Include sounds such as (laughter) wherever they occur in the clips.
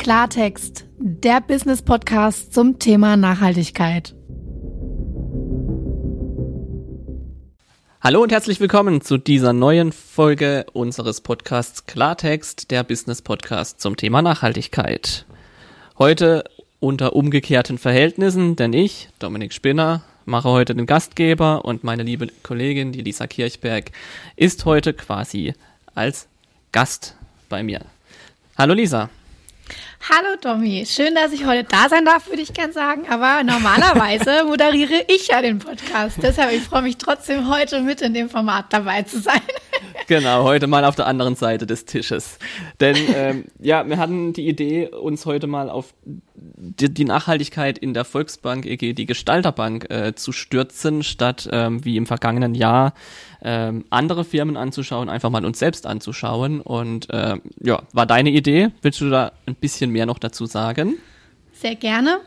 Klartext, der Business Podcast zum Thema Nachhaltigkeit. Hallo und herzlich willkommen zu dieser neuen Folge unseres Podcasts Klartext, der Business Podcast zum Thema Nachhaltigkeit. Heute unter umgekehrten Verhältnissen, denn ich, Dominik Spinner, mache heute den Gastgeber und meine liebe Kollegin, die Lisa Kirchberg, ist heute quasi als Gast bei mir. Hallo Lisa. Hallo Tommy, schön, dass ich heute da sein darf, würde ich gern sagen. Aber normalerweise (laughs) moderiere ich ja den Podcast. Deshalb, ich freue mich trotzdem heute mit in dem Format dabei zu sein. Genau, heute mal auf der anderen Seite des Tisches. Denn ähm, ja, wir hatten die Idee, uns heute mal auf die, die Nachhaltigkeit in der Volksbank EG, die Gestalterbank, äh, zu stürzen, statt ähm, wie im vergangenen Jahr ähm, andere Firmen anzuschauen, einfach mal uns selbst anzuschauen. Und äh, ja, war deine Idee. Willst du da ein bisschen mehr noch dazu sagen? Sehr gerne.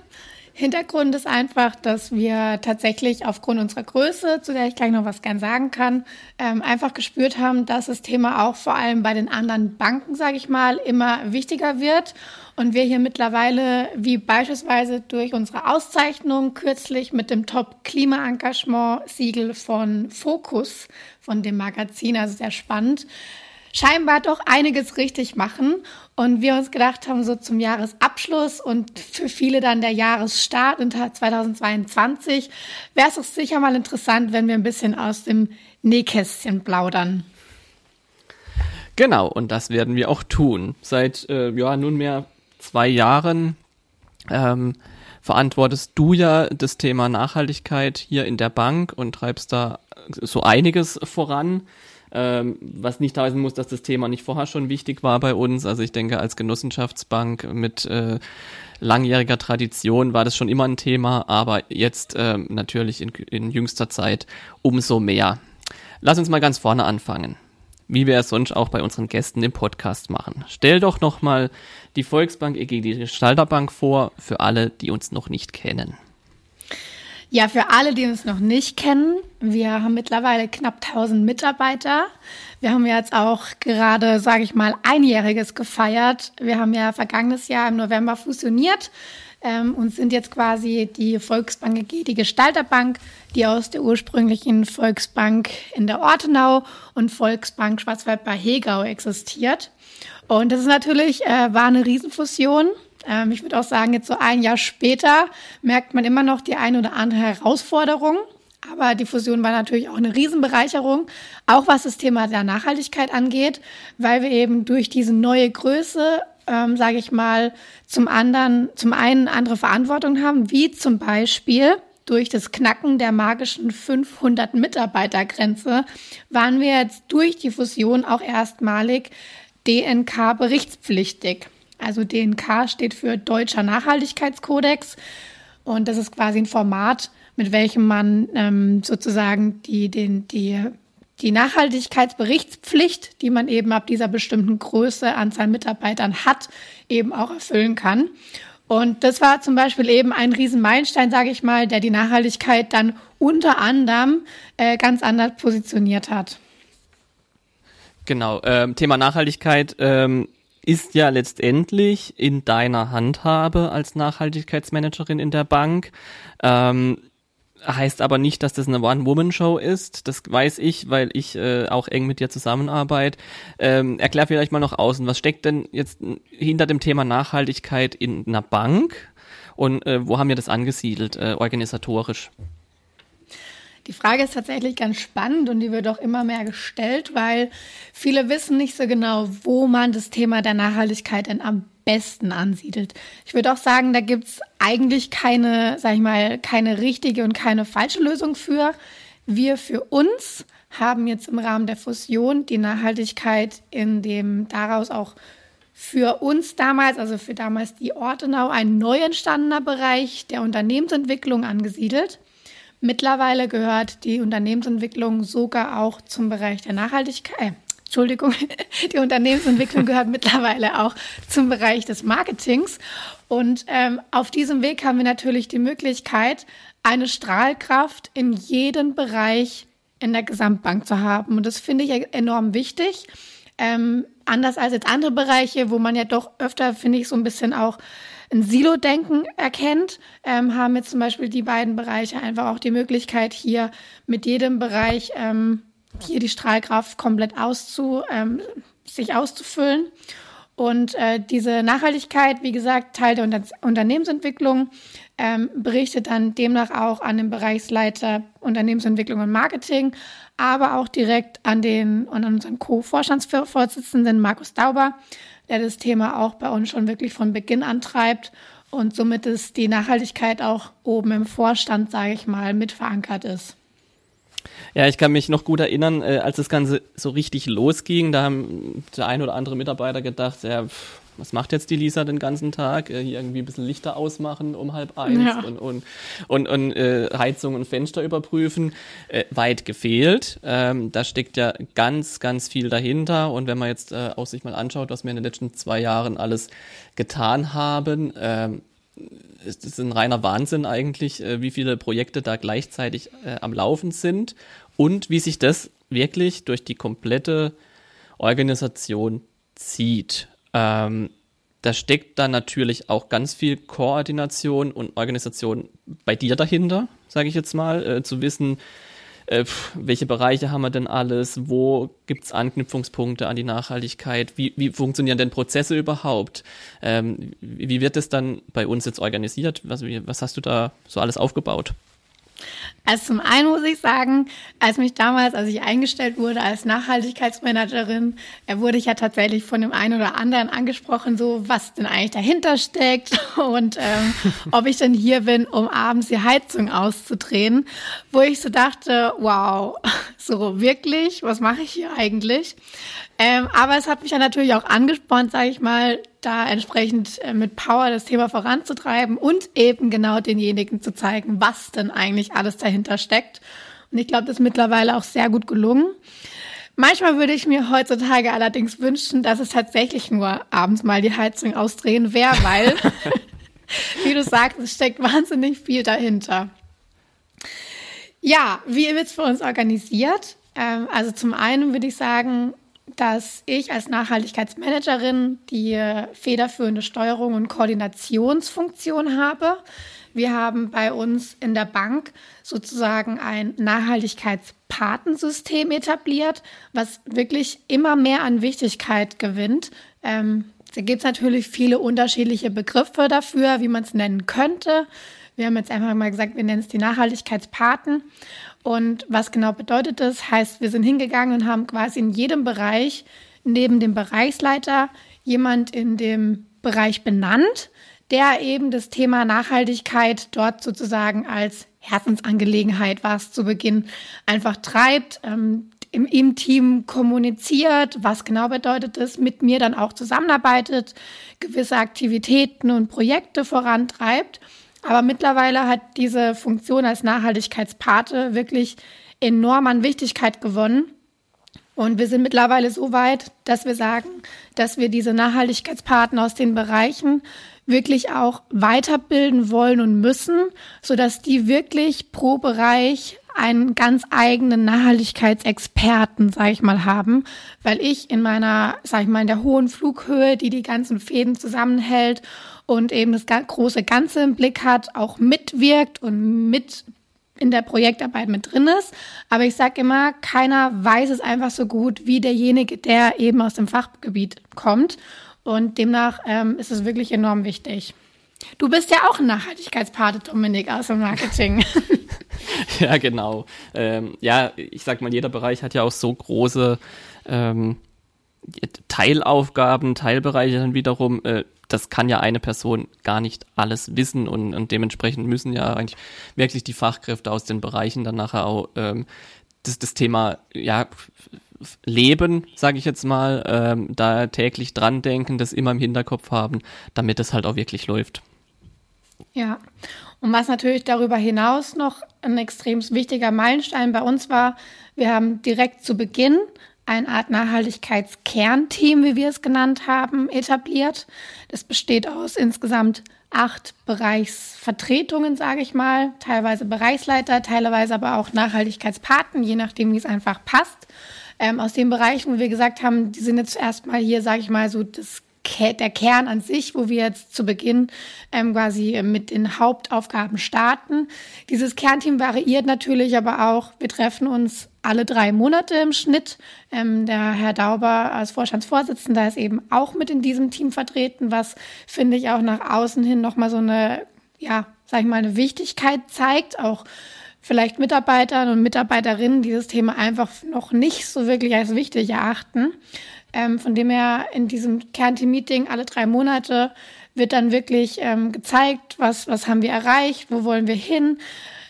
Hintergrund ist einfach, dass wir tatsächlich aufgrund unserer Größe, zu der ich gleich noch was gern sagen kann, ähm, einfach gespürt haben, dass das Thema auch vor allem bei den anderen Banken, sage ich mal, immer wichtiger wird. Und wir hier mittlerweile, wie beispielsweise durch unsere Auszeichnung kürzlich mit dem Top-Klima-Engagement-Siegel von Focus, von dem Magazin, also sehr spannend, scheinbar doch einiges richtig machen. Und wir uns gedacht haben, so zum Jahresabschluss und für viele dann der Jahresstart in 2022 wäre es doch sicher mal interessant, wenn wir ein bisschen aus dem Nähkästchen plaudern. Genau, und das werden wir auch tun. Seit äh, ja nunmehr zwei Jahren ähm, verantwortest du ja das Thema Nachhaltigkeit hier in der Bank und treibst da so einiges voran. Ähm, was nicht heißen muss, dass das Thema nicht vorher schon wichtig war bei uns. Also ich denke, als Genossenschaftsbank mit äh, langjähriger Tradition war das schon immer ein Thema, aber jetzt äh, natürlich in, in jüngster Zeit umso mehr. Lass uns mal ganz vorne anfangen wie wir es sonst auch bei unseren Gästen im Podcast machen. Stell doch nochmal die Volksbank EG, die Gestalterbank vor, für alle, die uns noch nicht kennen. Ja, für alle, die uns noch nicht kennen, wir haben mittlerweile knapp 1000 Mitarbeiter. Wir haben jetzt auch gerade, sage ich mal, einjähriges gefeiert. Wir haben ja vergangenes Jahr im November fusioniert ähm, und sind jetzt quasi die Volksbank AG, die Gestalterbank, die aus der ursprünglichen Volksbank in der Ortenau und Volksbank Schwarzwald bei Hegau existiert. Und das ist natürlich, äh, war eine Riesenfusion. Ähm, ich würde auch sagen, jetzt so ein Jahr später merkt man immer noch die eine oder andere Herausforderung. Aber die Fusion war natürlich auch eine Riesenbereicherung, auch was das Thema der Nachhaltigkeit angeht, weil wir eben durch diese neue Größe, ähm, sage ich mal, zum anderen, zum einen andere Verantwortung haben, wie zum Beispiel durch das Knacken der magischen 500 Mitarbeitergrenze waren wir jetzt durch die Fusion auch erstmalig DNK berichtspflichtig. Also DNK steht für Deutscher Nachhaltigkeitskodex und das ist quasi ein Format, mit welchem man ähm, sozusagen die, den, die, die Nachhaltigkeitsberichtspflicht, die man eben ab dieser bestimmten Größe, Anzahl Mitarbeitern hat, eben auch erfüllen kann. Und das war zum Beispiel eben ein Riesenmeilenstein, sage ich mal, der die Nachhaltigkeit dann unter anderem äh, ganz anders positioniert hat. Genau, ähm, Thema Nachhaltigkeit ähm, ist ja letztendlich in deiner Handhabe als Nachhaltigkeitsmanagerin in der Bank. Ähm, heißt aber nicht, dass das eine One-Woman-Show ist. Das weiß ich, weil ich äh, auch eng mit dir zusammenarbeite. Ähm, erklär vielleicht mal noch außen, was steckt denn jetzt hinter dem Thema Nachhaltigkeit in einer Bank und äh, wo haben wir das angesiedelt, äh, organisatorisch? Die Frage ist tatsächlich ganz spannend und die wird auch immer mehr gestellt, weil viele wissen nicht so genau, wo man das Thema der Nachhaltigkeit denn am besten ansiedelt. Ich würde auch sagen, da gibt es eigentlich keine, sag ich mal, keine richtige und keine falsche Lösung für. Wir für uns haben jetzt im Rahmen der Fusion die Nachhaltigkeit in dem daraus auch für uns damals, also für damals die Ortenau, ein neu entstandener Bereich der Unternehmensentwicklung angesiedelt. Mittlerweile gehört die Unternehmensentwicklung sogar auch zum Bereich der Nachhaltigkeit. Äh, Entschuldigung, (laughs) die Unternehmensentwicklung gehört mittlerweile auch zum Bereich des Marketings. Und ähm, auf diesem Weg haben wir natürlich die Möglichkeit, eine Strahlkraft in jedem Bereich in der Gesamtbank zu haben. Und das finde ich enorm wichtig. Ähm, anders als jetzt andere Bereiche, wo man ja doch öfter, finde ich, so ein bisschen auch ein Silo-Denken erkennt, ähm, haben jetzt zum Beispiel die beiden Bereiche einfach auch die Möglichkeit, hier mit jedem Bereich ähm, hier die Strahlkraft komplett auszu, ähm, sich auszufüllen. Und äh, diese Nachhaltigkeit, wie gesagt, Teil der Unter Unternehmensentwicklung, ähm, berichtet dann demnach auch an den Bereichsleiter Unternehmensentwicklung und Marketing, aber auch direkt an den an unseren Co-Vorstandsvorsitzenden Markus Dauber, der das Thema auch bei uns schon wirklich von Beginn an treibt und somit ist die Nachhaltigkeit auch oben im Vorstand, sage ich mal, mit verankert ist. Ja, ich kann mich noch gut erinnern, äh, als das Ganze so richtig losging, da haben der ein oder andere Mitarbeiter gedacht, ja, pff, was macht jetzt die Lisa den ganzen Tag? Äh, hier irgendwie ein bisschen Lichter ausmachen um halb eins ja. und, und, und, und äh, Heizung und Fenster überprüfen. Äh, weit gefehlt. Ähm, da steckt ja ganz, ganz viel dahinter. Und wenn man jetzt äh, auch sich mal anschaut, was wir in den letzten zwei Jahren alles getan haben, ähm, ist es ein reiner Wahnsinn eigentlich, äh, wie viele Projekte da gleichzeitig äh, am Laufen sind und wie sich das wirklich durch die komplette Organisation zieht. Ähm, da steckt dann natürlich auch ganz viel Koordination und Organisation bei dir dahinter, sage ich jetzt mal, äh, zu wissen, äh, welche Bereiche haben wir denn alles, wo gibt es Anknüpfungspunkte an die Nachhaltigkeit, wie, wie funktionieren denn Prozesse überhaupt, ähm, wie, wird das dann bei uns jetzt organisiert, was, wie, was hast du da so alles aufgebaut? Also zum einen muss ich sagen, als mich damals, als ich eingestellt wurde als Nachhaltigkeitsmanagerin, wurde ich ja tatsächlich von dem einen oder anderen angesprochen, so was denn eigentlich dahinter steckt (laughs) und ähm, ob ich denn hier bin, um abends die Heizung auszudrehen, wo ich so dachte, wow, (laughs) so wirklich, was mache ich hier eigentlich? Ähm, aber es hat mich ja natürlich auch angespornt, sage ich mal, da entsprechend äh, mit Power das Thema voranzutreiben und eben genau denjenigen zu zeigen, was denn eigentlich alles dahinter steckt. Und ich glaube, das ist mittlerweile auch sehr gut gelungen. Manchmal würde ich mir heutzutage allerdings wünschen, dass es tatsächlich nur abends mal die Heizung ausdrehen wäre, weil, (laughs) (laughs) wie du sagst, es steckt wahnsinnig viel dahinter. Ja, wie wird es für uns organisiert? Ähm, also zum einen würde ich sagen, dass ich als Nachhaltigkeitsmanagerin die federführende Steuerung und Koordinationsfunktion habe. Wir haben bei uns in der Bank sozusagen ein Nachhaltigkeitspatensystem etabliert, was wirklich immer mehr an Wichtigkeit gewinnt. Ähm, da gibt es natürlich viele unterschiedliche Begriffe dafür, wie man es nennen könnte. Wir haben jetzt einfach mal gesagt, wir nennen es die Nachhaltigkeitspaten. Und was genau bedeutet das? Heißt, wir sind hingegangen und haben quasi in jedem Bereich neben dem Bereichsleiter jemand in dem Bereich benannt, der eben das Thema Nachhaltigkeit dort sozusagen als Herzensangelegenheit, was zu Beginn einfach treibt, ähm, im, im Team kommuniziert, was genau bedeutet es, mit mir dann auch zusammenarbeitet, gewisse Aktivitäten und Projekte vorantreibt aber mittlerweile hat diese Funktion als Nachhaltigkeitspate wirklich enorm an Wichtigkeit gewonnen. Und wir sind mittlerweile so weit, dass wir sagen, dass wir diese Nachhaltigkeitspaten aus den Bereichen wirklich auch weiterbilden wollen und müssen, sodass die wirklich pro Bereich einen ganz eigenen Nachhaltigkeitsexperten, sage ich mal, haben, weil ich in meiner, sage ich mal, in der hohen Flughöhe, die die ganzen Fäden zusammenhält und eben das große Ganze im Blick hat, auch mitwirkt und mit in der Projektarbeit mit drin ist. Aber ich sage immer, keiner weiß es einfach so gut wie derjenige, der eben aus dem Fachgebiet kommt. Und demnach ähm, ist es wirklich enorm wichtig. Du bist ja auch ein Nachhaltigkeitspate, Dominik, aus dem Marketing. (laughs) (laughs) ja, genau. Ähm, ja, ich sag mal, jeder Bereich hat ja auch so große ähm, Teilaufgaben, Teilbereiche dann wiederum. Äh, das kann ja eine Person gar nicht alles wissen und, und dementsprechend müssen ja eigentlich wirklich die Fachkräfte aus den Bereichen dann nachher auch ähm, das, das Thema ja leben, sage ich jetzt mal, ähm, da täglich dran denken, das immer im Hinterkopf haben, damit es halt auch wirklich läuft. Ja, und was natürlich darüber hinaus noch ein extrem wichtiger Meilenstein bei uns war, wir haben direkt zu Beginn eine Art Nachhaltigkeitskernteam, wie wir es genannt haben, etabliert. Das besteht aus insgesamt acht Bereichsvertretungen, sage ich mal, teilweise Bereichsleiter, teilweise aber auch Nachhaltigkeitspaten, je nachdem, wie es einfach passt. ähm, aus den Bereichen, wo wir gesagt haben, die sind jetzt erstmal hier, sage ich mal, so das der Kern an sich, wo wir jetzt zu Beginn ähm, quasi mit den Hauptaufgaben starten. Dieses Kernteam variiert natürlich aber auch. Wir treffen uns alle drei Monate im Schnitt. Ähm, der Herr Dauber als Vorstandsvorsitzender ist eben auch mit in diesem Team vertreten, was finde ich auch nach außen hin nochmal so eine, ja, sag ich mal, eine Wichtigkeit zeigt, auch vielleicht Mitarbeitern und Mitarbeiterinnen dieses Thema einfach noch nicht so wirklich als wichtig erachten. Ähm, von dem her in diesem Kernteam-Meeting alle drei Monate wird dann wirklich ähm, gezeigt, was, was haben wir erreicht, wo wollen wir hin.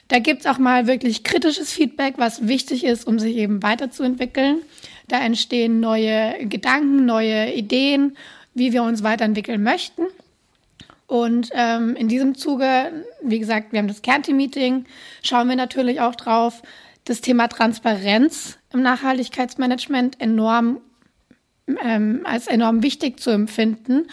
Da gibt's auch mal wirklich kritisches Feedback, was wichtig ist, um sich eben weiterzuentwickeln. Da entstehen neue Gedanken, neue Ideen, wie wir uns weiterentwickeln möchten. Und ähm, in diesem Zuge, wie gesagt, wir haben das Kernteam-Meeting, schauen wir natürlich auch drauf, das Thema Transparenz im Nachhaltigkeitsmanagement enorm ähm, als enorm wichtig zu empfinden.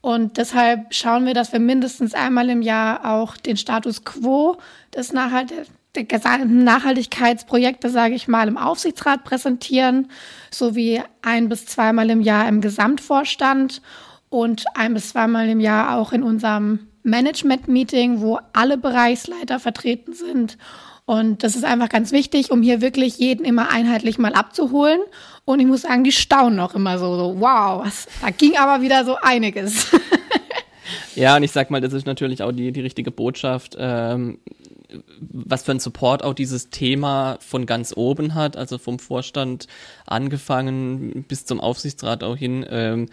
Und deshalb schauen wir, dass wir mindestens einmal im Jahr auch den Status quo des Nachhalt der gesamten Nachhaltigkeitsprojekte, sage ich mal, im Aufsichtsrat präsentieren, sowie ein bis zweimal im Jahr im Gesamtvorstand und ein bis zweimal im Jahr auch in unserem Management-Meeting, wo alle Bereichsleiter vertreten sind. Und das ist einfach ganz wichtig, um hier wirklich jeden immer einheitlich mal abzuholen und ich muss sagen, die staunen auch immer so, so wow, was, da ging aber wieder so einiges. (laughs) ja, und ich sag mal, das ist natürlich auch die, die richtige Botschaft. Ähm, was für ein Support auch dieses Thema von ganz oben hat, also vom Vorstand angefangen bis zum Aufsichtsrat auch hin, ähm,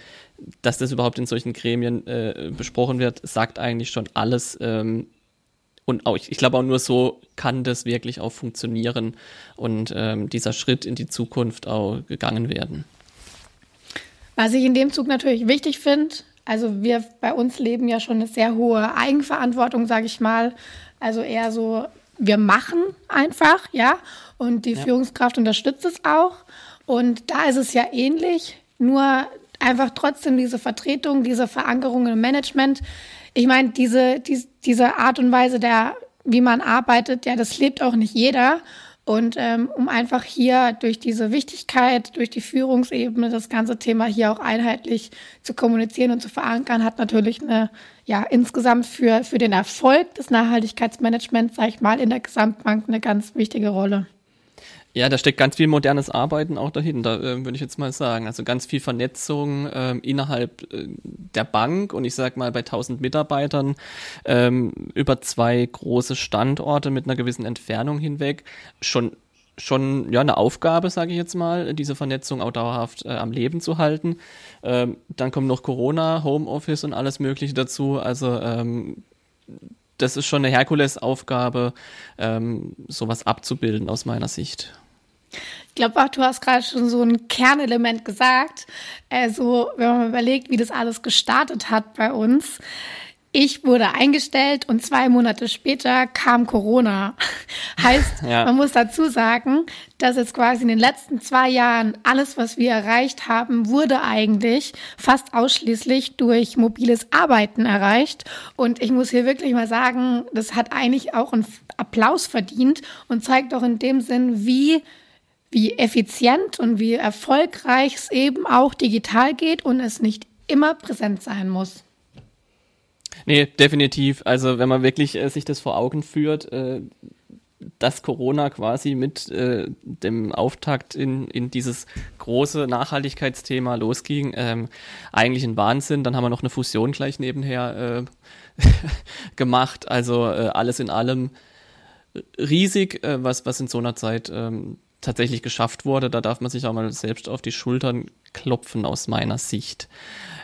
dass das überhaupt in solchen Gremien äh, besprochen wird, sagt eigentlich schon alles. Ähm, und auch, ich, ich glaube auch nur so kann das wirklich auch funktionieren und ähm, dieser Schritt in die Zukunft auch gegangen werden. Was ich in dem Zug natürlich wichtig finde, also wir bei uns leben ja schon eine sehr hohe Eigenverantwortung, sage ich mal. Also eher so, wir machen einfach, ja, und die ja. Führungskraft unterstützt es auch. Und da ist es ja ähnlich, nur einfach trotzdem diese Vertretung, diese Verankerung im Management ich meine, diese, die, diese Art und Weise der, wie man arbeitet, ja, das lebt auch nicht jeder. Und ähm, um einfach hier durch diese Wichtigkeit, durch die Führungsebene das ganze Thema hier auch einheitlich zu kommunizieren und zu verankern, hat natürlich eine, ja, insgesamt für, für den Erfolg des Nachhaltigkeitsmanagements, sag ich mal, in der Gesamtbank eine ganz wichtige Rolle. Ja, da steckt ganz viel modernes Arbeiten auch dahinter, äh, würde ich jetzt mal sagen. Also ganz viel Vernetzung äh, innerhalb äh, der Bank und ich sag mal bei 1000 Mitarbeitern ähm, über zwei große Standorte mit einer gewissen Entfernung hinweg schon schon ja eine Aufgabe, sage ich jetzt mal, diese Vernetzung auch dauerhaft äh, am Leben zu halten. Ähm, dann kommt noch Corona, Homeoffice und alles Mögliche dazu. Also ähm, das ist schon eine Herkulesaufgabe, ähm, sowas abzubilden aus meiner Sicht. Ich glaube auch, du hast gerade schon so ein Kernelement gesagt. Also, wenn man überlegt, wie das alles gestartet hat bei uns. Ich wurde eingestellt und zwei Monate später kam Corona. (laughs) heißt, ja. man muss dazu sagen, dass jetzt quasi in den letzten zwei Jahren alles, was wir erreicht haben, wurde eigentlich fast ausschließlich durch mobiles Arbeiten erreicht. Und ich muss hier wirklich mal sagen, das hat eigentlich auch einen Applaus verdient und zeigt auch in dem Sinn, wie wie effizient und wie erfolgreich es eben auch digital geht und es nicht immer präsent sein muss. Nee, definitiv. Also wenn man wirklich äh, sich das vor Augen führt, äh, dass Corona quasi mit äh, dem Auftakt in, in dieses große Nachhaltigkeitsthema losging, ähm, eigentlich ein Wahnsinn. Dann haben wir noch eine Fusion gleich nebenher äh, (laughs) gemacht. Also äh, alles in allem riesig, äh, was, was in so einer Zeit ähm, tatsächlich geschafft wurde. Da darf man sich auch mal selbst auf die Schultern klopfen aus meiner Sicht.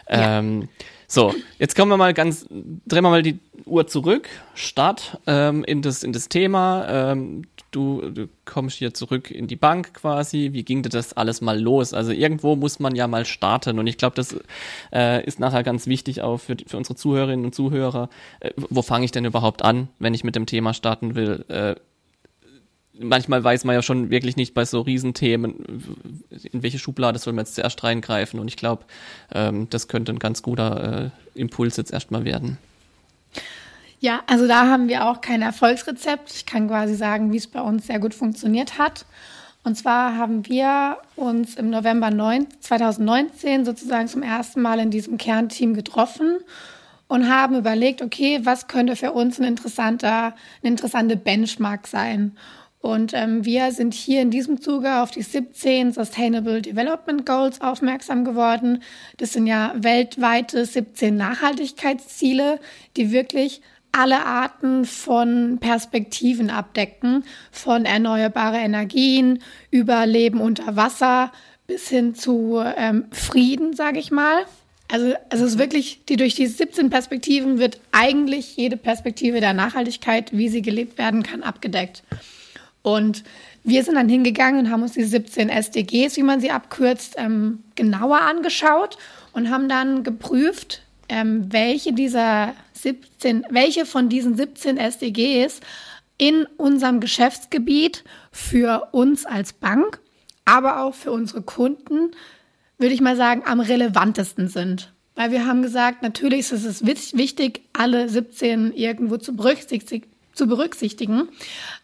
Ja. Ähm, so, jetzt kommen wir mal ganz, drehen wir mal die Uhr zurück, Start ähm, in, das, in das Thema. Ähm, du, du kommst hier zurück in die Bank quasi. Wie ging das alles mal los? Also irgendwo muss man ja mal starten und ich glaube, das äh, ist nachher ganz wichtig auch für, für unsere Zuhörerinnen und Zuhörer. Äh, wo fange ich denn überhaupt an, wenn ich mit dem Thema starten will? Äh, manchmal weiß man ja schon wirklich nicht bei so Riesenthemen, in welche Schublade soll man jetzt zuerst reingreifen. Und ich glaube, ähm, das könnte ein ganz guter äh, Impuls jetzt erstmal werden. Ja, also da haben wir auch kein Erfolgsrezept. Ich kann quasi sagen, wie es bei uns sehr gut funktioniert hat. Und zwar haben wir uns im November 9, 2019 sozusagen zum ersten Mal in diesem Kernteam getroffen und haben überlegt, okay, was könnte für uns ein interessanter, eine interessante Benchmark sein? Und ähm, wir sind hier in diesem Zuge auf die 17 Sustainable Development Goals aufmerksam geworden. Das sind ja weltweite 17 Nachhaltigkeitsziele, die wirklich alle Arten von Perspektiven abdecken, von erneuerbare Energien über Leben unter Wasser bis hin zu ähm, Frieden, sage ich mal. Also, also es ist wirklich, die durch die 17 Perspektiven wird eigentlich jede Perspektive der Nachhaltigkeit, wie sie gelebt werden kann, abgedeckt. Und wir sind dann hingegangen und haben uns die 17 SDGs, wie man sie abkürzt, ähm, genauer angeschaut und haben dann geprüft, ähm, welche dieser 17, welche von diesen 17 SDGs in unserem Geschäftsgebiet für uns als Bank, aber auch für unsere Kunden, würde ich mal sagen, am relevantesten sind. Weil wir haben gesagt, natürlich ist es wichtig, alle 17 irgendwo zu berücksichtigen.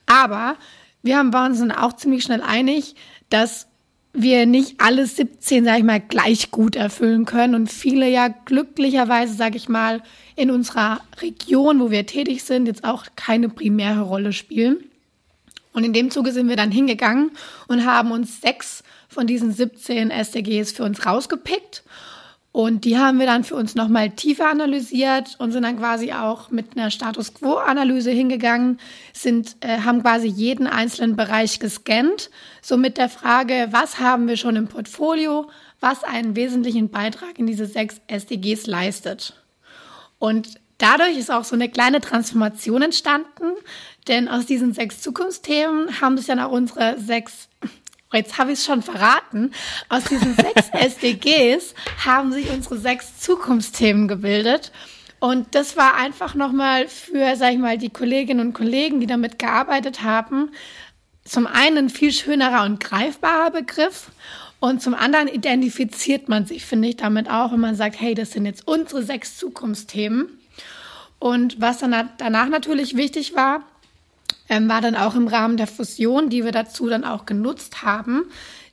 Aber wir haben, waren uns dann auch ziemlich schnell einig, dass wir nicht alle 17, sage ich mal, gleich gut erfüllen können und viele ja glücklicherweise, sage ich mal, in unserer Region, wo wir tätig sind, jetzt auch keine primäre Rolle spielen. Und in dem Zuge sind wir dann hingegangen und haben uns sechs von diesen 17 SDGs für uns rausgepickt und die haben wir dann für uns nochmal tiefer analysiert und sind dann quasi auch mit einer Status Quo-Analyse hingegangen, sind, äh, haben quasi jeden einzelnen Bereich gescannt, so mit der Frage, was haben wir schon im Portfolio, was einen wesentlichen Beitrag in diese sechs SDGs leistet. Und dadurch ist auch so eine kleine Transformation entstanden, denn aus diesen sechs Zukunftsthemen haben sich dann auch unsere sechs jetzt habe ich es schon verraten, aus diesen sechs (laughs) SDGs haben sich unsere sechs Zukunftsthemen gebildet. Und das war einfach nochmal für, sag ich mal, die Kolleginnen und Kollegen, die damit gearbeitet haben, zum einen ein viel schönerer und greifbarer Begriff und zum anderen identifiziert man sich, finde ich, damit auch, wenn man sagt, hey, das sind jetzt unsere sechs Zukunftsthemen. Und was dann danach natürlich wichtig war, ähm, war dann auch im Rahmen der Fusion, die wir dazu dann auch genutzt haben,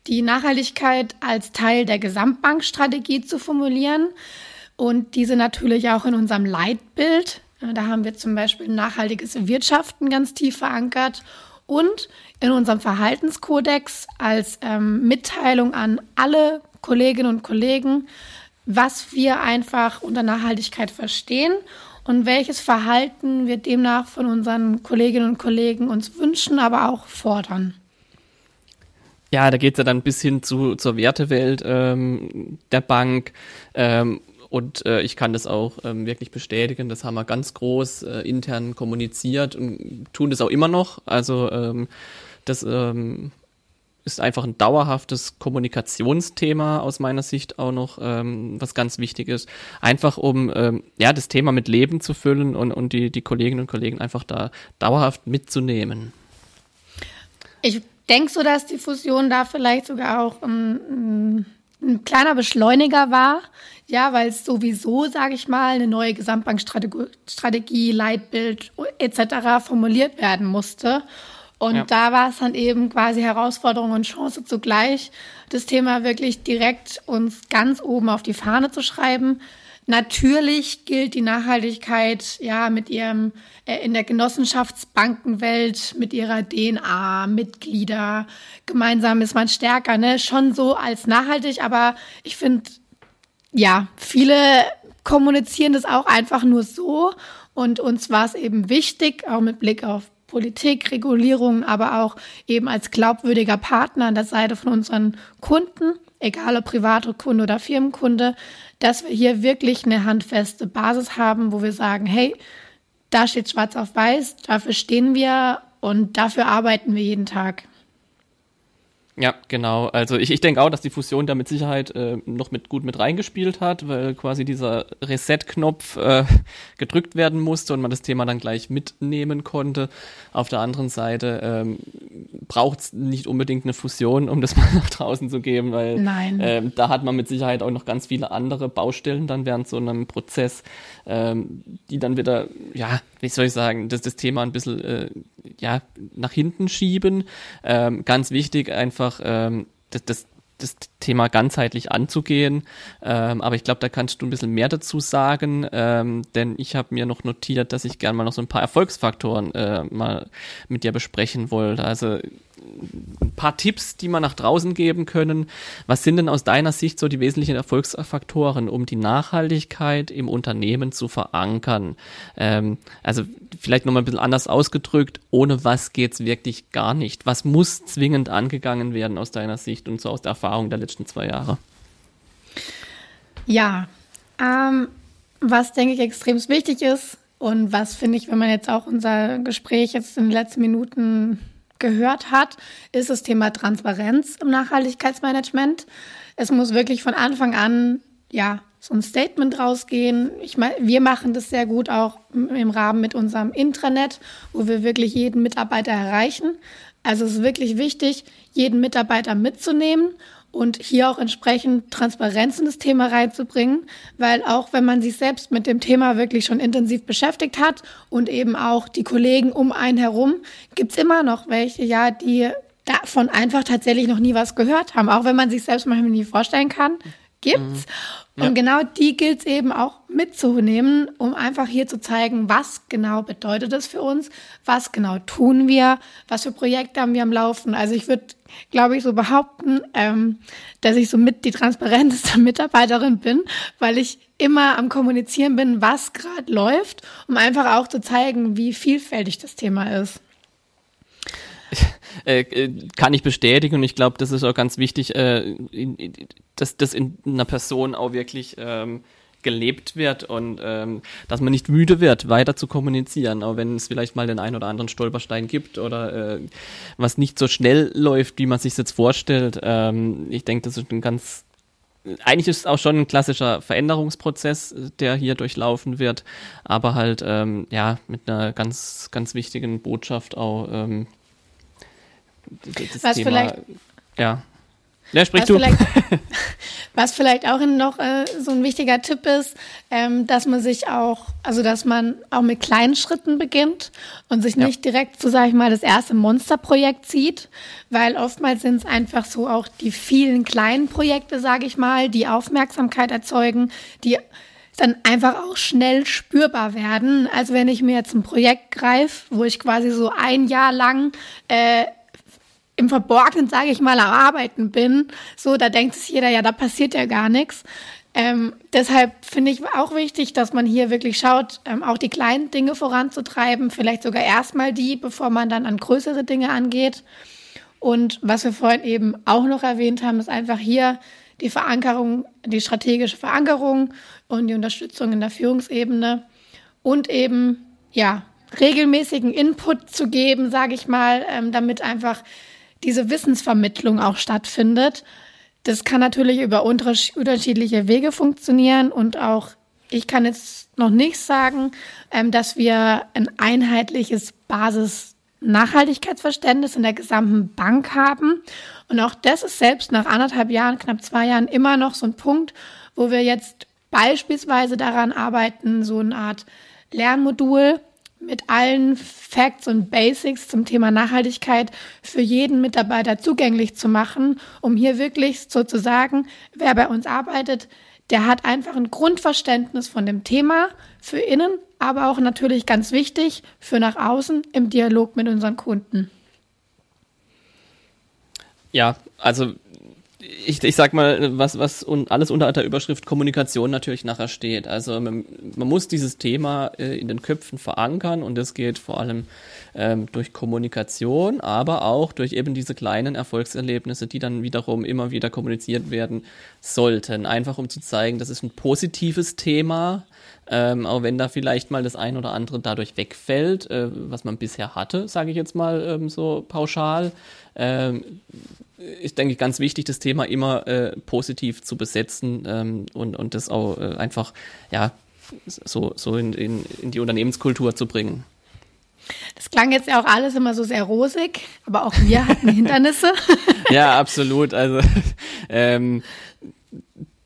die Nachhaltigkeit als Teil der Gesamtbankstrategie zu formulieren und diese natürlich auch in unserem Leitbild. Äh, da haben wir zum Beispiel nachhaltiges Wirtschaften ganz tief verankert und in unserem Verhaltenskodex als ähm, Mitteilung an alle Kolleginnen und Kollegen, was wir einfach unter Nachhaltigkeit verstehen und welches Verhalten wir demnach von unseren Kolleginnen und Kollegen uns wünschen, aber auch fordern. Ja, da geht es ja dann bis hin zu, zur Wertewelt ähm, der Bank. Ähm, und äh, ich kann das auch ähm, wirklich bestätigen. Das haben wir ganz groß äh, intern kommuniziert und tun das auch immer noch. Also ähm, das ähm, ist einfach ein dauerhaftes Kommunikationsthema aus meiner Sicht auch noch, ähm, was ganz wichtig ist. Einfach um ähm, ja das Thema mit Leben zu füllen und, und die, die Kolleginnen und Kollegen einfach da dauerhaft mitzunehmen. Ich denke so, dass die Fusion da vielleicht sogar auch ein, ein kleiner Beschleuniger war. Ja, weil es sowieso, sage ich mal, eine neue Gesamtbankstrategie, Leitbild etc. formuliert werden musste. Und ja. da war es dann eben quasi Herausforderung und Chance zugleich, das Thema wirklich direkt uns ganz oben auf die Fahne zu schreiben. Natürlich gilt die Nachhaltigkeit ja mit ihrem äh, in der Genossenschaftsbankenwelt mit ihrer DNA, Mitglieder, gemeinsam ist man stärker, ne, schon so als nachhaltig, aber ich finde ja, viele kommunizieren das auch einfach nur so und uns war es eben wichtig, auch mit Blick auf Politik, Regulierungen, aber auch eben als glaubwürdiger Partner an der Seite von unseren Kunden, egal ob private Kunde oder Firmenkunde, dass wir hier wirklich eine handfeste Basis haben, wo wir sagen, hey, da steht schwarz auf weiß, dafür stehen wir und dafür arbeiten wir jeden Tag. Ja, genau. Also ich, ich denke auch, dass die Fusion da mit Sicherheit äh, noch mit gut mit reingespielt hat, weil quasi dieser Reset-Knopf äh, (laughs) gedrückt werden musste und man das Thema dann gleich mitnehmen konnte. Auf der anderen Seite ähm, braucht es nicht unbedingt eine Fusion, um das (laughs) mal nach draußen zu geben, weil ähm, da hat man mit Sicherheit auch noch ganz viele andere Baustellen dann während so einem Prozess, ähm, die dann wieder, ja, wie soll ich sagen, das, das Thema ein bisschen äh, ja, nach hinten schieben. Ähm, ganz wichtig einfach ähm, das, das, das Thema ganzheitlich anzugehen. Ähm, aber ich glaube, da kannst du ein bisschen mehr dazu sagen, ähm, denn ich habe mir noch notiert, dass ich gerne mal noch so ein paar Erfolgsfaktoren äh, mal mit dir besprechen wollte. Also ein paar Tipps, die man nach draußen geben können. Was sind denn aus deiner Sicht so die wesentlichen Erfolgsfaktoren, um die Nachhaltigkeit im Unternehmen zu verankern? Ähm, also vielleicht nochmal ein bisschen anders ausgedrückt, ohne was geht's wirklich gar nicht? Was muss zwingend angegangen werden aus deiner Sicht und so aus der Erfahrung der letzten zwei Jahre? Ja, ähm, was denke ich extrem wichtig ist und was finde ich, wenn man jetzt auch unser Gespräch jetzt in den letzten Minuten gehört hat, ist das Thema Transparenz im Nachhaltigkeitsmanagement. Es muss wirklich von Anfang an, ja, so ein Statement rausgehen. Ich meine, wir machen das sehr gut auch im Rahmen mit unserem Intranet, wo wir wirklich jeden Mitarbeiter erreichen. Also es ist wirklich wichtig, jeden Mitarbeiter mitzunehmen und hier auch entsprechend Transparenz in das Thema reinzubringen, weil auch wenn man sich selbst mit dem Thema wirklich schon intensiv beschäftigt hat und eben auch die Kollegen um einen herum, gibt's immer noch welche, ja, die davon einfach tatsächlich noch nie was gehört haben, auch wenn man sich selbst manchmal nie vorstellen kann, gibt's. Mhm. Ja. Und genau die gilt es eben auch mitzunehmen, um einfach hier zu zeigen, was genau bedeutet es für uns, was genau tun wir, was für Projekte haben wir am Laufen. Also ich würde, glaube ich, so behaupten, ähm, dass ich somit die transparenteste (laughs) Mitarbeiterin bin, weil ich immer am Kommunizieren bin, was gerade läuft, um einfach auch zu zeigen, wie vielfältig das Thema ist. (laughs) Äh, äh, kann ich bestätigen und ich glaube, das ist auch ganz wichtig, äh, dass das in einer Person auch wirklich ähm, gelebt wird und ähm, dass man nicht müde wird, weiter zu kommunizieren, auch wenn es vielleicht mal den einen oder anderen Stolperstein gibt oder äh, was nicht so schnell läuft, wie man sich jetzt vorstellt. Ähm, ich denke, das ist ein ganz eigentlich ist es auch schon ein klassischer Veränderungsprozess, der hier durchlaufen wird, aber halt ähm, ja mit einer ganz ganz wichtigen Botschaft auch ähm, das was Thema, vielleicht, ja. Ja, sprich was du. Vielleicht, (laughs) was vielleicht auch noch äh, so ein wichtiger Tipp ist, ähm, dass man sich auch, also dass man auch mit kleinen Schritten beginnt und sich ja. nicht direkt, so sage ich mal, das erste Monsterprojekt zieht, weil oftmals sind es einfach so auch die vielen kleinen Projekte, sage ich mal, die Aufmerksamkeit erzeugen, die dann einfach auch schnell spürbar werden. Also wenn ich mir jetzt ein Projekt greife, wo ich quasi so ein Jahr lang äh, im Verborgenen, sage ich mal, am Arbeiten bin, so, da denkt sich jeder, ja, da passiert ja gar nichts. Ähm, deshalb finde ich auch wichtig, dass man hier wirklich schaut, ähm, auch die kleinen Dinge voranzutreiben, vielleicht sogar erstmal die, bevor man dann an größere Dinge angeht. Und was wir vorhin eben auch noch erwähnt haben, ist einfach hier die Verankerung, die strategische Verankerung und die Unterstützung in der Führungsebene und eben, ja, regelmäßigen Input zu geben, sage ich mal, ähm, damit einfach diese Wissensvermittlung auch stattfindet. Das kann natürlich über unterschiedliche Wege funktionieren und auch ich kann jetzt noch nicht sagen, ähm, dass wir ein einheitliches Basis Nachhaltigkeitsverständnis in der gesamten Bank haben. Und auch das ist selbst nach anderthalb Jahren, knapp zwei Jahren immer noch so ein Punkt, wo wir jetzt beispielsweise daran arbeiten, so eine Art Lernmodul mit allen Facts und Basics zum Thema Nachhaltigkeit für jeden Mitarbeiter zugänglich zu machen, um hier wirklich sozusagen, wer bei uns arbeitet, der hat einfach ein Grundverständnis von dem Thema für innen, aber auch natürlich ganz wichtig für nach außen im Dialog mit unseren Kunden. Ja, also ich, ich sag mal, was, was und alles unter der Überschrift Kommunikation natürlich nachher steht. Also man, man muss dieses Thema äh, in den Köpfen verankern und das geht vor allem ähm, durch Kommunikation, aber auch durch eben diese kleinen Erfolgserlebnisse, die dann wiederum immer wieder kommuniziert werden sollten. Einfach um zu zeigen, das ist ein positives Thema, ähm, auch wenn da vielleicht mal das ein oder andere dadurch wegfällt, äh, was man bisher hatte, sage ich jetzt mal ähm, so pauschal. ähm, ist, denke ich, ganz wichtig, das Thema immer äh, positiv zu besetzen ähm, und, und das auch äh, einfach, ja, so, so in, in, in die Unternehmenskultur zu bringen. Das klang jetzt ja auch alles immer so sehr rosig, aber auch wir hatten (laughs) Hindernisse. ja, absolut. Also (laughs) ähm,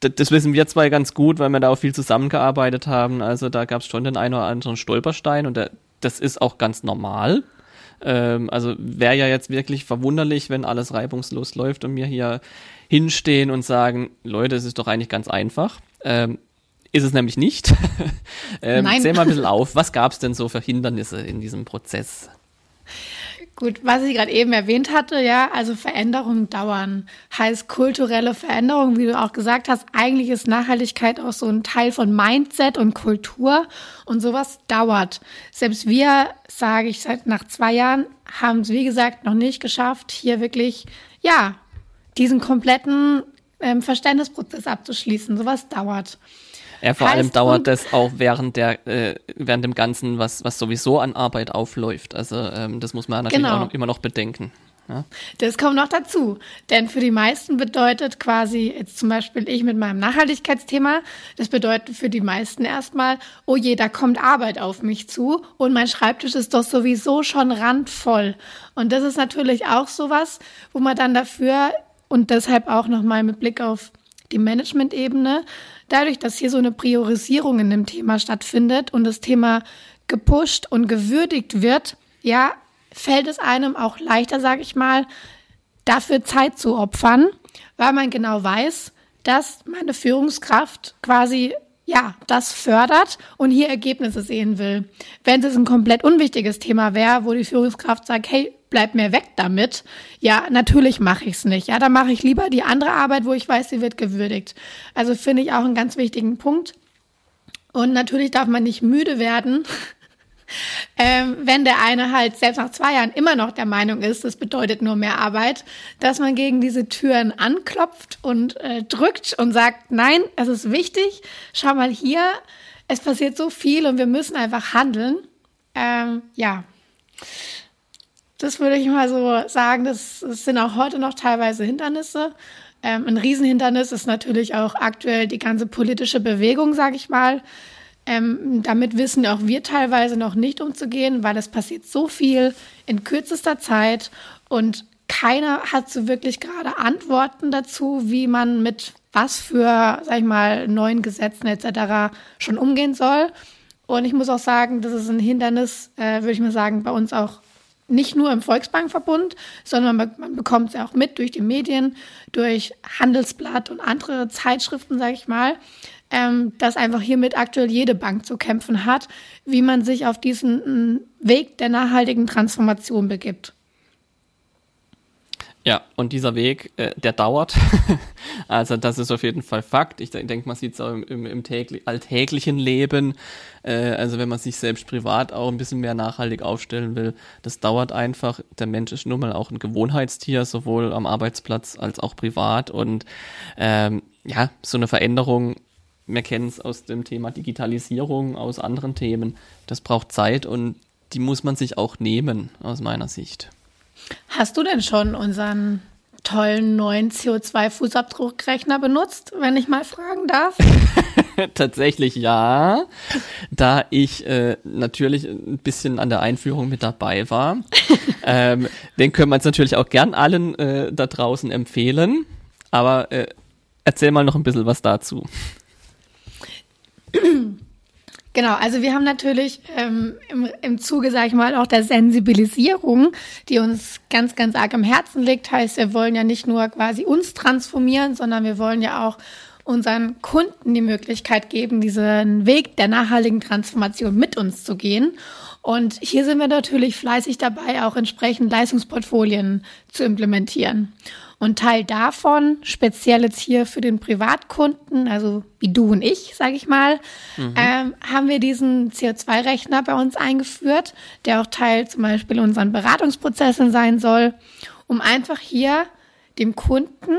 das wissen wir zwei ganz gut, weil wir da auch viel zusammengearbeitet haben. Also da gab es schon den einen oder anderen Stolperstein und der, das ist auch ganz normal. Ähm, also wäre ja jetzt wirklich verwunderlich, wenn alles reibungslos läuft und wir hier hinstehen und sagen, Leute, es ist doch eigentlich ganz einfach. Ähm, ist es nämlich nicht. (laughs) ähm, Nein. Zähl mal ein bisschen (laughs) auf, was gab es denn so für Hindernisse in diesem Prozess? Gut, was ich gerade eben erwähnt hatte, ja, also Veränderungen dauern. Heißt kulturelle Veränderung, wie du auch gesagt hast, eigentlich ist Nachhaltigkeit auch so ein Teil von Mindset und Kultur und sowas dauert. Selbst wir, sage ich seit nach zwei Jahren, haben es wie gesagt noch nicht geschafft, hier wirklich, ja, diesen kompletten ähm, Verständnisprozess abzuschließen. Sowas dauert. Ja, vor heißt allem dauert das auch während der, äh, während dem Ganzen, was, was sowieso an Arbeit aufläuft. Also ähm, das muss man natürlich genau. auch noch, immer noch bedenken. Ja? Das kommt noch dazu. Denn für die meisten bedeutet quasi, jetzt zum Beispiel ich mit meinem Nachhaltigkeitsthema, das bedeutet für die meisten erstmal, oh je, da kommt Arbeit auf mich zu und mein Schreibtisch ist doch sowieso schon randvoll. Und das ist natürlich auch sowas, wo man dann dafür und deshalb auch nochmal mit Blick auf die Management-Ebene dadurch, dass hier so eine Priorisierung in dem Thema stattfindet und das Thema gepusht und gewürdigt wird, ja, fällt es einem auch leichter, sage ich mal, dafür Zeit zu opfern, weil man genau weiß, dass meine Führungskraft quasi ja, das fördert und hier Ergebnisse sehen will. Wenn es ein komplett unwichtiges Thema wäre, wo die Führungskraft sagt, hey, bleib mir weg damit. Ja, natürlich mache ich es nicht. Ja, dann mache ich lieber die andere Arbeit, wo ich weiß, sie wird gewürdigt. Also finde ich auch einen ganz wichtigen Punkt. Und natürlich darf man nicht müde werden, (laughs) ähm, wenn der eine halt selbst nach zwei Jahren immer noch der Meinung ist, das bedeutet nur mehr Arbeit, dass man gegen diese Türen anklopft und äh, drückt und sagt, nein, es ist wichtig, schau mal hier, es passiert so viel und wir müssen einfach handeln. Ähm, ja. Das würde ich mal so sagen. Das, das sind auch heute noch teilweise Hindernisse. Ähm, ein Riesenhindernis ist natürlich auch aktuell die ganze politische Bewegung, sage ich mal. Ähm, damit wissen auch wir teilweise noch nicht umzugehen, weil es passiert so viel in kürzester Zeit und keiner hat so wirklich gerade Antworten dazu, wie man mit was für, sag ich mal, neuen Gesetzen etc. schon umgehen soll. Und ich muss auch sagen, das ist ein Hindernis, äh, würde ich mal sagen, bei uns auch nicht nur im Volksbankverbund, sondern man, bekommt es ja auch mit durch die Medien, durch Handelsblatt und andere Zeitschriften, sage ich mal, ähm, dass einfach hiermit aktuell jede Bank zu kämpfen hat, wie man sich auf diesen Weg der nachhaltigen Transformation begibt. Ja, und dieser Weg, äh, der dauert. (laughs) also das ist auf jeden Fall Fakt. Ich denke, man sieht es auch im, im, im alltäglichen Leben. Äh, also wenn man sich selbst privat auch ein bisschen mehr nachhaltig aufstellen will, das dauert einfach. Der Mensch ist nun mal auch ein Gewohnheitstier, sowohl am Arbeitsplatz als auch privat. Und ähm, ja, so eine Veränderung, wir kennen es aus dem Thema Digitalisierung, aus anderen Themen, das braucht Zeit und die muss man sich auch nehmen, aus meiner Sicht. Hast du denn schon unseren tollen neuen CO2-Fußabdruckrechner benutzt, wenn ich mal fragen darf? (laughs) Tatsächlich ja, da ich äh, natürlich ein bisschen an der Einführung mit dabei war. (laughs) ähm, den können wir jetzt natürlich auch gern allen äh, da draußen empfehlen. Aber äh, erzähl mal noch ein bisschen was dazu. (clears throat) Genau, also wir haben natürlich ähm, im, im Zuge, sage ich mal, auch der Sensibilisierung, die uns ganz, ganz arg am Herzen liegt, heißt, wir wollen ja nicht nur quasi uns transformieren, sondern wir wollen ja auch unseren Kunden die Möglichkeit geben, diesen Weg der nachhaltigen Transformation mit uns zu gehen. Und hier sind wir natürlich fleißig dabei, auch entsprechend Leistungsportfolien zu implementieren. Und Teil davon, speziell jetzt hier für den Privatkunden, also wie du und ich, sage ich mal, mhm. ähm, haben wir diesen CO2-Rechner bei uns eingeführt, der auch Teil zum Beispiel unseren Beratungsprozessen sein soll, um einfach hier dem Kunden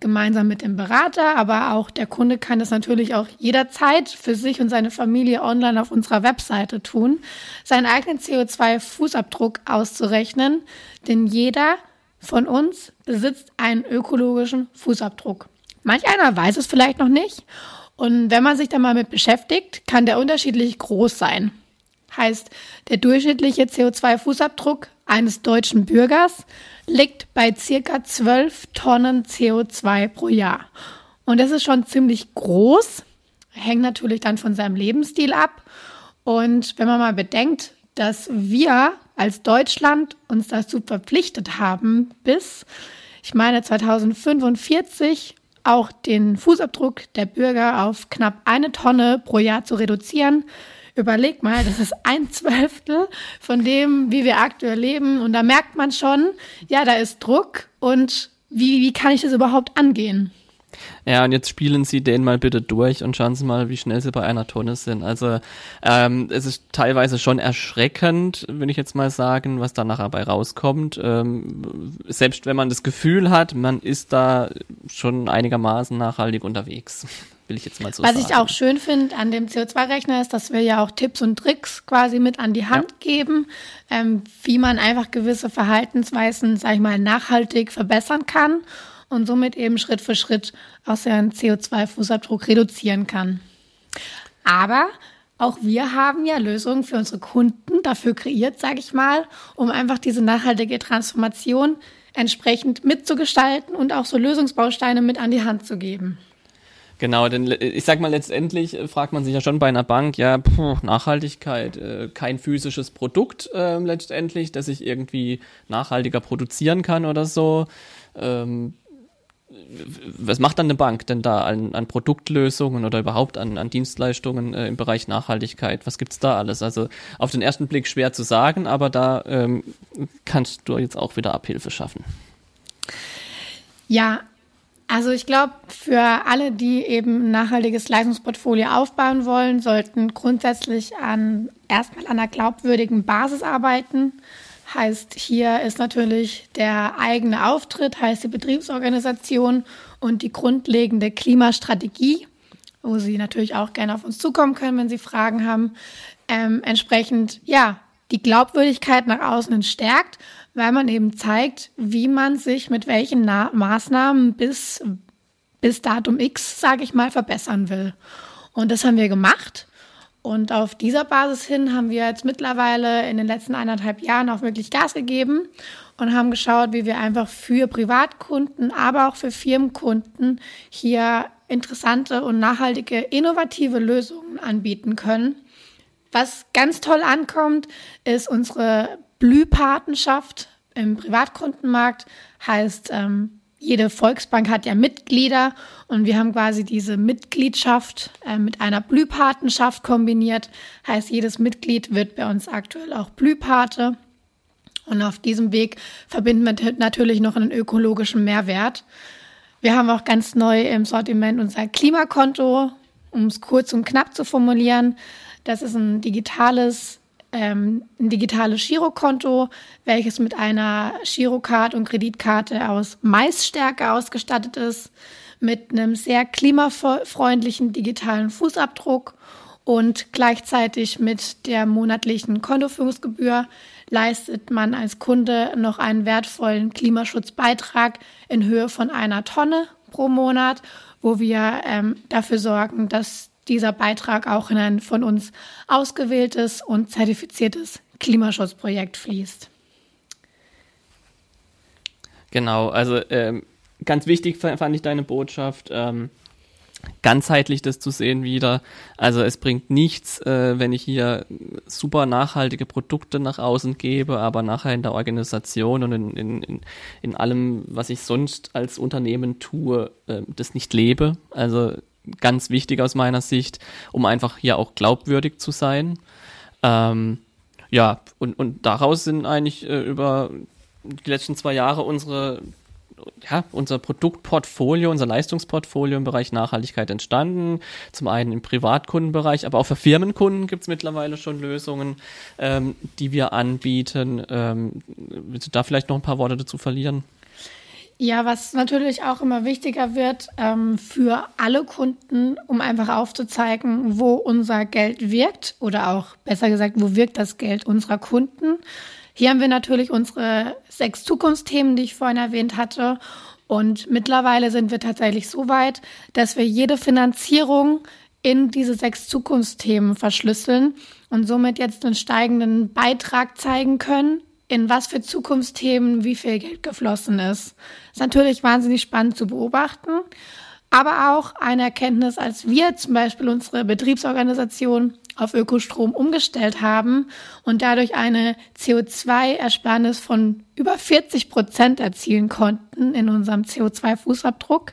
gemeinsam mit dem Berater, aber auch der Kunde kann das natürlich auch jederzeit für sich und seine Familie online auf unserer Webseite tun, seinen eigenen CO2-Fußabdruck auszurechnen, denn jeder von uns besitzt einen ökologischen Fußabdruck. Manch einer weiß es vielleicht noch nicht. Und wenn man sich da mal mit beschäftigt, kann der unterschiedlich groß sein. Heißt, der durchschnittliche CO2-Fußabdruck eines deutschen Bürgers liegt bei circa 12 Tonnen CO2 pro Jahr. Und das ist schon ziemlich groß, hängt natürlich dann von seinem Lebensstil ab. Und wenn man mal bedenkt, dass wir als Deutschland uns dazu verpflichtet haben, bis, ich meine, 2045 auch den Fußabdruck der Bürger auf knapp eine Tonne pro Jahr zu reduzieren. Überleg mal, das ist ein Zwölftel von dem, wie wir aktuell leben. Und da merkt man schon, ja, da ist Druck und wie, wie kann ich das überhaupt angehen? Ja, und jetzt spielen Sie den mal bitte durch und schauen Sie mal, wie schnell Sie bei einer Tonne sind. Also ähm, es ist teilweise schon erschreckend, würde ich jetzt mal sagen, was da nachher bei rauskommt. Ähm, selbst wenn man das Gefühl hat, man ist da schon einigermaßen nachhaltig unterwegs. (laughs) Will ich jetzt mal so Was sagen. ich auch schön finde an dem CO2-Rechner ist, dass wir ja auch Tipps und Tricks quasi mit an die Hand ja. geben, ähm, wie man einfach gewisse Verhaltensweisen, sag ich mal, nachhaltig verbessern kann und somit eben Schritt für Schritt auch seinen CO2-Fußabdruck reduzieren kann. Aber auch wir haben ja Lösungen für unsere Kunden dafür kreiert, sage ich mal, um einfach diese nachhaltige Transformation entsprechend mitzugestalten und auch so Lösungsbausteine mit an die Hand zu geben. Genau, denn ich sag mal, letztendlich äh, fragt man sich ja schon bei einer Bank, ja, puh, Nachhaltigkeit, äh, kein physisches Produkt äh, letztendlich, das ich irgendwie nachhaltiger produzieren kann oder so. Ähm, was macht dann eine Bank denn da an, an Produktlösungen oder überhaupt an, an Dienstleistungen äh, im Bereich Nachhaltigkeit? Was gibt's da alles? Also auf den ersten Blick schwer zu sagen, aber da ähm, kannst du jetzt auch wieder Abhilfe schaffen. Ja, also ich glaube, für alle, die eben ein nachhaltiges Leistungsportfolio aufbauen wollen, sollten grundsätzlich an erstmal an einer glaubwürdigen Basis arbeiten. Heißt, hier ist natürlich der eigene Auftritt, heißt die Betriebsorganisation und die grundlegende Klimastrategie, wo Sie natürlich auch gerne auf uns zukommen können, wenn Sie Fragen haben. Ähm, entsprechend, ja, die Glaubwürdigkeit nach außen stärkt, weil man eben zeigt, wie man sich mit welchen Na Maßnahmen bis, bis Datum X, sage ich mal, verbessern will. Und das haben wir gemacht. Und auf dieser Basis hin haben wir jetzt mittlerweile in den letzten eineinhalb Jahren auch wirklich Gas gegeben und haben geschaut, wie wir einfach für Privatkunden, aber auch für Firmenkunden hier interessante und nachhaltige, innovative Lösungen anbieten können. Was ganz toll ankommt, ist unsere Blühpatenschaft im Privatkundenmarkt. Heißt, ähm, jede Volksbank hat ja Mitglieder und wir haben quasi diese Mitgliedschaft äh, mit einer Blühpatenschaft kombiniert. Heißt, jedes Mitglied wird bei uns aktuell auch Blühpate. Und auf diesem Weg verbinden wir natürlich noch einen ökologischen Mehrwert. Wir haben auch ganz neu im Sortiment unser Klimakonto, um es kurz und knapp zu formulieren. Das ist ein digitales ähm, ein digitales Girokonto, welches mit einer Girocard und Kreditkarte aus Maisstärke ausgestattet ist, mit einem sehr klimafreundlichen digitalen Fußabdruck und gleichzeitig mit der monatlichen Kontoführungsgebühr leistet man als Kunde noch einen wertvollen Klimaschutzbeitrag in Höhe von einer Tonne pro Monat, wo wir ähm, dafür sorgen, dass dieser Beitrag auch in ein von uns ausgewähltes und zertifiziertes Klimaschutzprojekt fließt. Genau, also ähm, ganz wichtig fand ich deine Botschaft. Ähm, ganzheitlich das zu sehen wieder. Also es bringt nichts, äh, wenn ich hier super nachhaltige Produkte nach außen gebe, aber nachher in der Organisation und in, in, in allem, was ich sonst als Unternehmen tue, äh, das nicht lebe. Also ganz wichtig aus meiner Sicht, um einfach hier auch glaubwürdig zu sein. Ähm, ja, und, und daraus sind eigentlich äh, über die letzten zwei Jahre unsere ja, unser Produktportfolio, unser Leistungsportfolio im Bereich Nachhaltigkeit entstanden. Zum einen im Privatkundenbereich, aber auch für Firmenkunden gibt es mittlerweile schon Lösungen, ähm, die wir anbieten. Ähm, willst du da vielleicht noch ein paar Worte dazu verlieren? Ja, was natürlich auch immer wichtiger wird ähm, für alle Kunden, um einfach aufzuzeigen, wo unser Geld wirkt oder auch besser gesagt, wo wirkt das Geld unserer Kunden, Hier haben wir natürlich unsere sechs Zukunftsthemen, die ich vorhin erwähnt hatte. Und mittlerweile sind wir tatsächlich so weit, dass wir jede Finanzierung in diese sechs Zukunftsthemen verschlüsseln und somit jetzt einen steigenden Beitrag zeigen können, in was für Zukunftsthemen wie viel Geld geflossen ist. Das ist natürlich wahnsinnig spannend zu beobachten, aber auch eine Erkenntnis, als wir zum Beispiel unsere Betriebsorganisation auf Ökostrom umgestellt haben und dadurch eine CO2-Ersparnis von über 40 Prozent erzielen konnten in unserem CO2-Fußabdruck,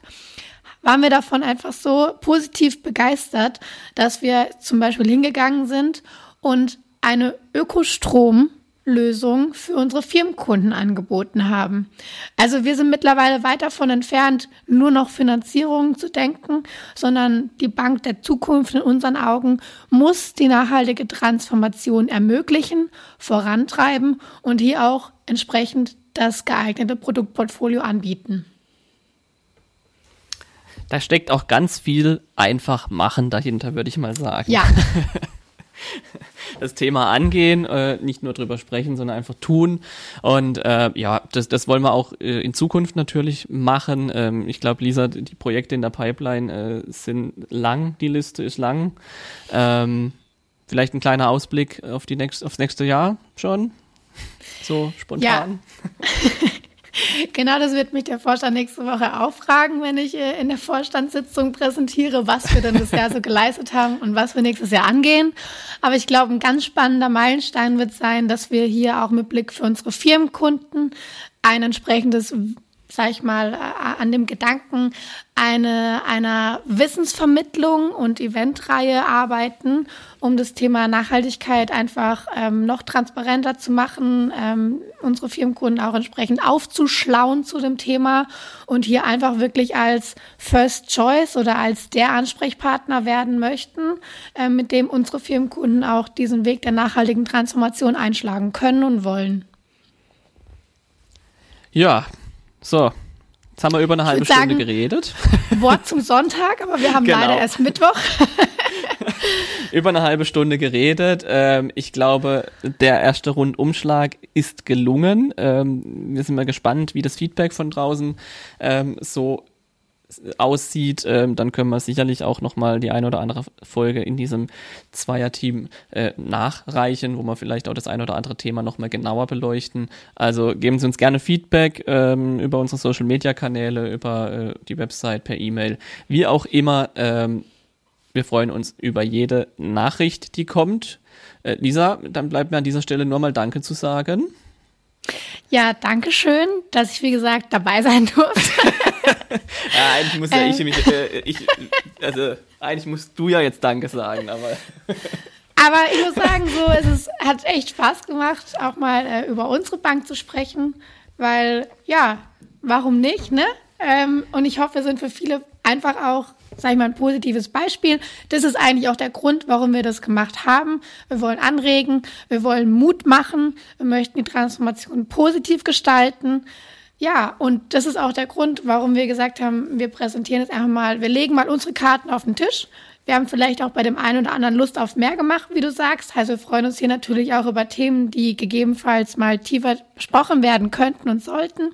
waren wir davon einfach so positiv begeistert, dass wir zum Beispiel hingegangen sind und eine Ökostrom Lösung für unsere Firmenkunden angeboten haben. Also wir sind mittlerweile weit davon entfernt, nur noch Finanzierungen zu denken, sondern die Bank der Zukunft in unseren Augen muss die nachhaltige Transformation ermöglichen, vorantreiben und hier auch entsprechend das geeignete Produktportfolio anbieten. Da steckt auch ganz viel einfach machen dahinter, würde ich mal sagen. Ja. (laughs) (laughs) das Thema angehen, äh, nicht nur drüber sprechen, sondern einfach tun. Und äh, ja, das, das wollen wir auch äh, in Zukunft natürlich machen. Ähm, ich glaube, Lisa, die Projekte in der Pipeline äh, sind lang, die Liste ist lang. Ähm, vielleicht ein kleiner Ausblick auf die nächst, aufs nächste Jahr schon. So spontan. Ja. (laughs) (laughs) Genau, das wird mich der Vorstand nächste Woche auch fragen, wenn ich äh, in der Vorstandssitzung präsentiere, was wir denn das Jahr so (laughs) geleistet haben und was wir nächstes Jahr angehen. Aber ich glaube, ein ganz spannender Meilenstein wird sein, dass wir hier auch mit Blick für unsere Firmenkunden ein entsprechendes sag ich mal, äh, an dem Gedanken eine, einer Wissensvermittlung und Eventreihe arbeiten, um das Thema Nachhaltigkeit einfach ähm, noch transparenter zu machen, ähm, unsere Firmenkunden auch entsprechend aufzuschlauen zu dem Thema und hier einfach wirklich als First Choice oder als der Ansprechpartner werden möchten, äh, mit dem unsere Firmenkunden auch diesen Weg der nachhaltigen Transformation einschlagen können und wollen. Ja, so, Jetzt haben wir über eine halbe Stunde sagen, geredet. (laughs) Wort zum Sonntag, aber wir haben genau. leider erst Mittwoch. (laughs) über eine halbe Stunde geredet. Ähm, ich glaube, der erste Rundumschlag ist gelungen. Ähm, wir sind mal gespannt, wie das Feedback von draußen ähm, so aussieht, ähm, dann können wir sicherlich auch nochmal die eine oder andere Folge in diesem Zweierteam äh, nachreichen, wo wir vielleicht auch das eine oder andere Thema nochmal genauer beleuchten. Also geben Sie uns gerne Feedback ähm, über unsere Social Media Kanäle, über äh, die Website, per E-Mail, wie auch immer. Ähm, wir freuen uns über jede Nachricht, die kommt. Äh, Lisa, dann bleibt mir an dieser Stelle nur mal Danke zu sagen. Ja, danke schön, dass ich, wie gesagt, dabei sein durfte. (laughs) (laughs) ja, eigentlich muss ja ich, mich, äh, ich, also eigentlich musst du ja jetzt Danke sagen, aber. (laughs) aber ich muss sagen, so es ist, hat echt Spaß gemacht, auch mal äh, über unsere Bank zu sprechen, weil ja, warum nicht, ne? Ähm, und ich hoffe, wir sind für viele einfach auch sage ich mal, ein positives Beispiel. Das ist eigentlich auch der Grund, warum wir das gemacht haben. Wir wollen anregen, wir wollen Mut machen, wir möchten die Transformation positiv gestalten. Ja, und das ist auch der Grund, warum wir gesagt haben, wir präsentieren jetzt einfach mal, wir legen mal unsere Karten auf den Tisch. Wir haben vielleicht auch bei dem einen oder anderen Lust auf mehr gemacht, wie du sagst. Also wir freuen uns hier natürlich auch über Themen, die gegebenenfalls mal tiefer besprochen werden könnten und sollten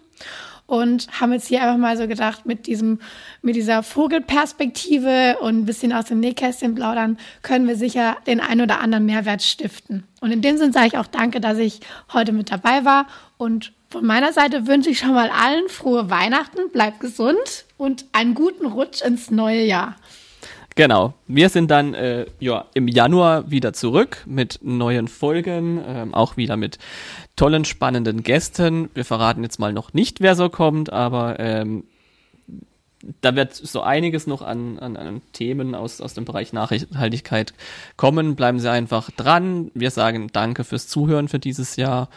und haben jetzt hier einfach mal so gedacht, mit diesem, mit dieser Vogelperspektive und ein bisschen aus dem Nähkästchen plaudern, können wir sicher den ein oder anderen Mehrwert stiften. Und in dem Sinn sage ich auch danke, dass ich heute mit dabei war und von meiner Seite wünsche ich schon mal allen frohe Weihnachten, bleibt gesund und einen guten Rutsch ins neue Jahr. Genau. Wir sind dann äh, ja, im Januar wieder zurück mit neuen Folgen, ähm, auch wieder mit tollen, spannenden Gästen. Wir verraten jetzt mal noch nicht, wer so kommt, aber ähm, da wird so einiges noch an, an, an Themen aus, aus dem Bereich Nachhaltigkeit kommen. Bleiben Sie einfach dran. Wir sagen danke fürs Zuhören für dieses Jahr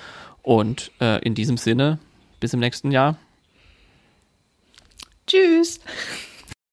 und äh, in diesem Sinne, bis im nächsten Jahr. Tschüss.